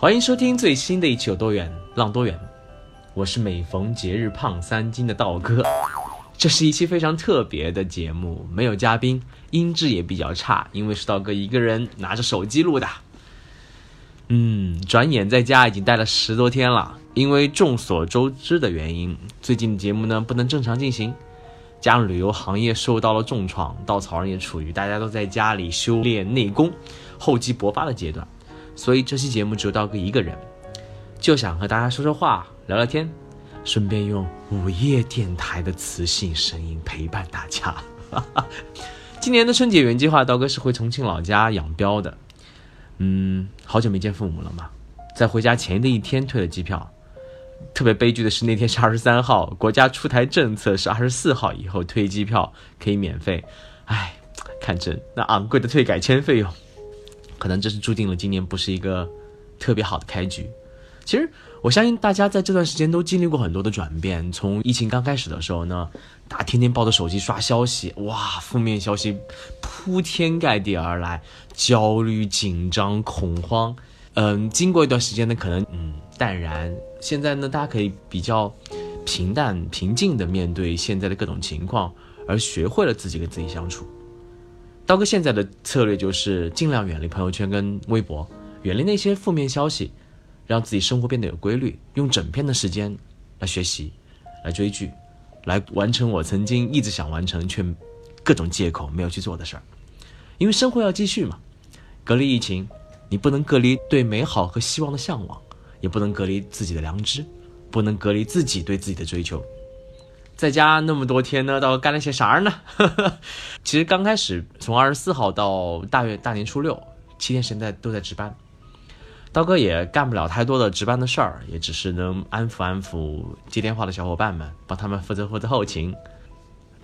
欢迎收听最新的一期有多远浪多远，我是每逢节日胖三斤的道哥。这是一期非常特别的节目，没有嘉宾，音质也比较差，因为是道哥一个人拿着手机录的。嗯，转眼在家已经待了十多天了，因为众所周知的原因，最近的节目呢不能正常进行，加上旅游行业受到了重创，稻草人也处于大家都在家里修炼内功、厚积薄发的阶段。所以这期节目只有道哥一个人，就想和大家说说话、聊聊天，顺便用午夜电台的磁性声音陪伴大家。今年的春节原计划，道哥是回重庆老家养膘的。嗯，好久没见父母了嘛，在回家前的一天退了机票。特别悲剧的是，那天是二十三号，国家出台政策是二十四号以后退机票可以免费。唉，看着那昂贵的退改签费用。可能这是注定了今年不是一个特别好的开局。其实我相信大家在这段时间都经历过很多的转变。从疫情刚开始的时候呢，大家天天抱着手机刷消息，哇，负面消息铺天盖地而来，焦虑、紧张、恐慌。嗯，经过一段时间呢，可能嗯淡然。现在呢，大家可以比较平淡、平静的面对现在的各种情况，而学会了自己跟自己相处。刀哥现在的策略就是尽量远离朋友圈跟微博，远离那些负面消息，让自己生活变得有规律，用整片的时间来学习，来追剧，来完成我曾经一直想完成却各种借口没有去做的事儿。因为生活要继续嘛，隔离疫情，你不能隔离对美好和希望的向往，也不能隔离自己的良知，不能隔离自己对自己的追求。在家那么多天呢，到干了些啥呢？其实刚开始从二十四号到大月大年初六七天时间在都在值班，刀哥也干不了太多的值班的事儿，也只是能安抚安抚接电话的小伙伴们，帮他们负责负责后勤。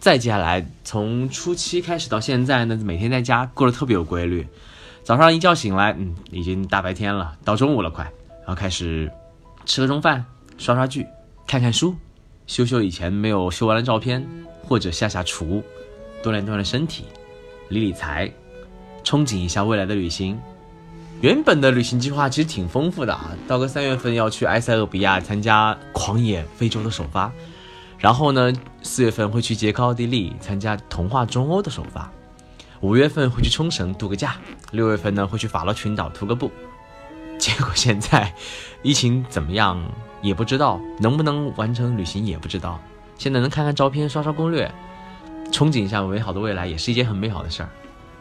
再接下来从初七开始到现在呢，每天在家过得特别有规律，早上一觉醒来，嗯，已经大白天了，到中午了快，然后开始吃个中饭，刷刷剧，看看书。修修以前没有修完的照片，或者下下厨，锻炼锻炼身体，理理财，憧憬一下未来的旅行。原本的旅行计划其实挺丰富的啊，到个三月份要去埃塞俄比亚参加狂野非洲的首发，然后呢，四月份会去捷克奥地利参加童话中欧的首发，五月份会去冲绳度个假，六月份呢会去法罗群岛徒个步。结果现在，疫情怎么样？也不知道能不能完成旅行，也不知道。现在能看看照片，刷刷攻略，憧憬一下美好的未来，也是一件很美好的事儿。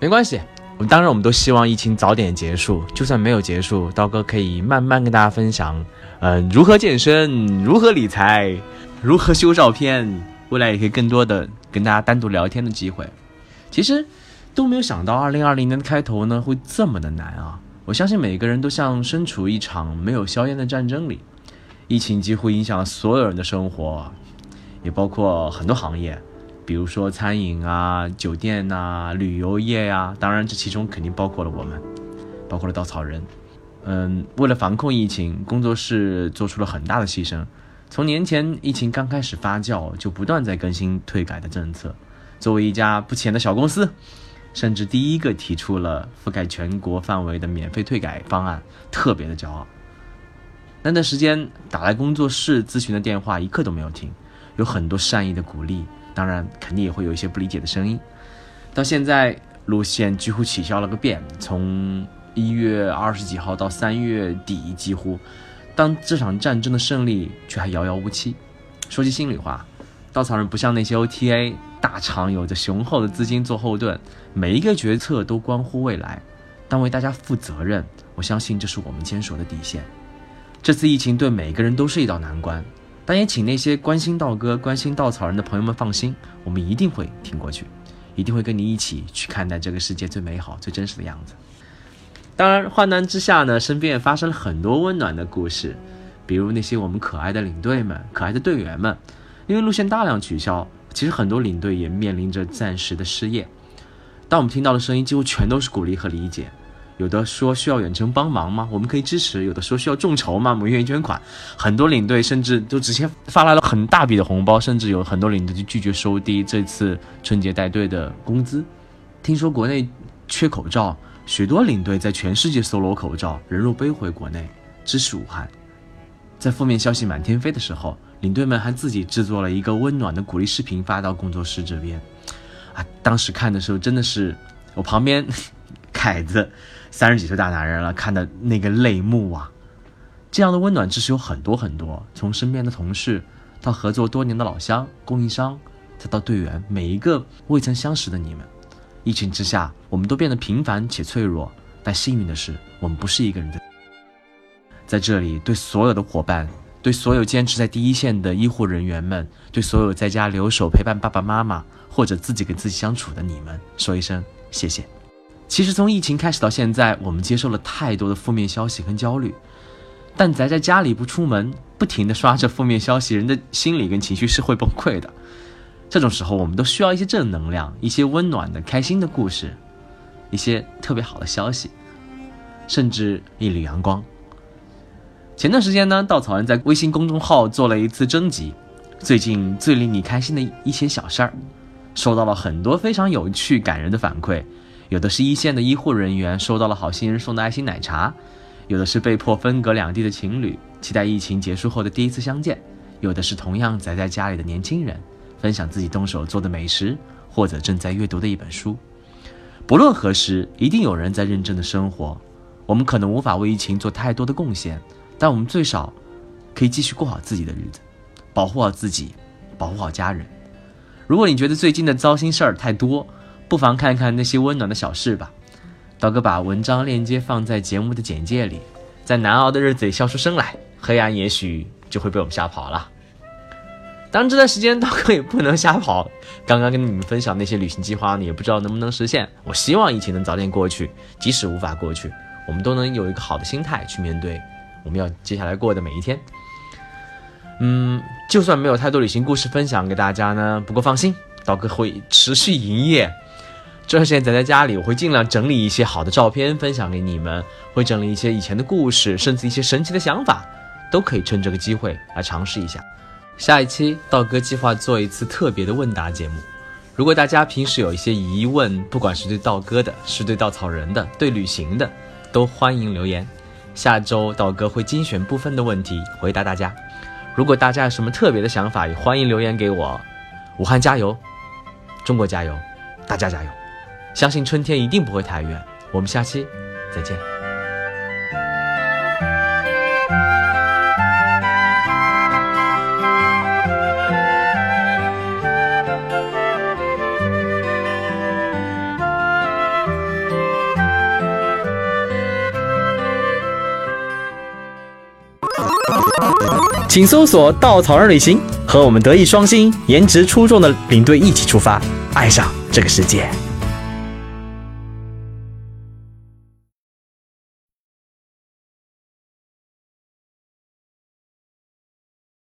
没关系，我们当然我们都希望疫情早点结束。就算没有结束，刀哥可以慢慢跟大家分享，嗯，如何健身，如何理财，如何修照片。未来也可以更多的跟大家单独聊天的机会。其实都没有想到，二零二零年的开头呢会这么的难啊！我相信每个人都像身处一场没有硝烟的战争里。疫情几乎影响了所有人的生活，也包括很多行业，比如说餐饮啊、酒店呐、旅游业呀。当然，这其中肯定包括了我们，包括了稻草人。嗯，为了防控疫情，工作室做出了很大的牺牲。从年前疫情刚开始发酵，就不断在更新退改的政策。作为一家不起眼的小公司，甚至第一个提出了覆盖全国范围的免费退改方案，特别的骄傲。那段时间打来工作室咨询的电话一刻都没有停，有很多善意的鼓励，当然肯定也会有一些不理解的声音。到现在路线几乎取消了个遍，从一月二十几号到三月底，几乎当这场战争的胜利却还遥遥无期。说句心里话，稻草人不像那些 OTA 大厂有着雄厚的资金做后盾，每一个决策都关乎未来，但为大家负责任，我相信这是我们坚守的底线。这次疫情对每个人都是一道难关，但也请那些关心道哥、关心稻草人的朋友们放心，我们一定会挺过去，一定会跟你一起去看待这个世界最美好、最真实的样子。当然，患难之下呢，身边也发生了很多温暖的故事，比如那些我们可爱的领队们、可爱的队员们，因为路线大量取消，其实很多领队也面临着暂时的失业。当我们听到的声音，几乎全都是鼓励和理解。有的说需要远程帮忙吗？我们可以支持；有的说需要众筹吗？我们愿意捐款。很多领队甚至都直接发来了很大笔的红包，甚至有很多领队就拒绝收低这次春节带队的工资。听说国内缺口罩。许多领队在全世界搜罗口罩，人肉背回国内，支持武汉。在负面消息满天飞的时候，领队们还自己制作了一个温暖的鼓励视频发到工作室这边。啊，当时看的时候真的是，我旁边凯子，三十几岁大男人了，看的那个泪目啊。这样的温暖知识有很多很多，从身边的同事，到合作多年的老乡、供应商，再到队员，每一个未曾相识的你们。疫情之下，我们都变得平凡且脆弱，但幸运的是，我们不是一个人的。在这里，对所有的伙伴，对所有坚持在第一线的医护人员们，对所有在家留守陪伴爸爸妈妈或者自己跟自己相处的你们，说一声谢谢。其实从疫情开始到现在，我们接受了太多的负面消息跟焦虑，但宅在家里不出门，不停的刷着负面消息，人的心理跟情绪是会崩溃的。这种时候，我们都需要一些正能量，一些温暖的、开心的故事，一些特别好的消息，甚至一缕阳光。前段时间呢，稻草人在微信公众号做了一次征集，最近最令你开心的一些小事儿，收到了很多非常有趣、感人的反馈。有的是一线的医护人员收到了好心人送的爱心奶茶，有的是被迫分隔两地的情侣期待疫情结束后的第一次相见，有的是同样宅在家里的年轻人。分享自己动手做的美食，或者正在阅读的一本书。不论何时，一定有人在认真的生活。我们可能无法为疫情做太多的贡献，但我们最少可以继续过好自己的日子，保护好自己，保护好家人。如果你觉得最近的糟心事儿太多，不妨看看那些温暖的小事吧。刀哥把文章链接放在节目的简介里。在难熬的日子里笑出声来，黑暗也许就会被我们吓跑了。当然这段时间刀哥也不能瞎跑，刚刚跟你们分享那些旅行计划呢，也不知道能不能实现。我希望疫情能早点过去，即使无法过去，我们都能有一个好的心态去面对我们要接下来过的每一天。嗯，就算没有太多旅行故事分享给大家呢，不过放心，刀哥会持续营业。这段时间宅在家里，我会尽量整理一些好的照片分享给你们，会整理一些以前的故事，甚至一些神奇的想法，都可以趁这个机会来尝试一下。下一期道哥计划做一次特别的问答节目，如果大家平时有一些疑问，不管是对道哥的，是对稻草人的，对旅行的，都欢迎留言。下周道哥会精选部分的问题回答大家。如果大家有什么特别的想法，也欢迎留言给我。武汉加油，中国加油，大家加油！相信春天一定不会太远。我们下期再见。请搜索“稻草人旅行”，和我们德艺双馨、颜值出众的领队一起出发，爱上这个世界。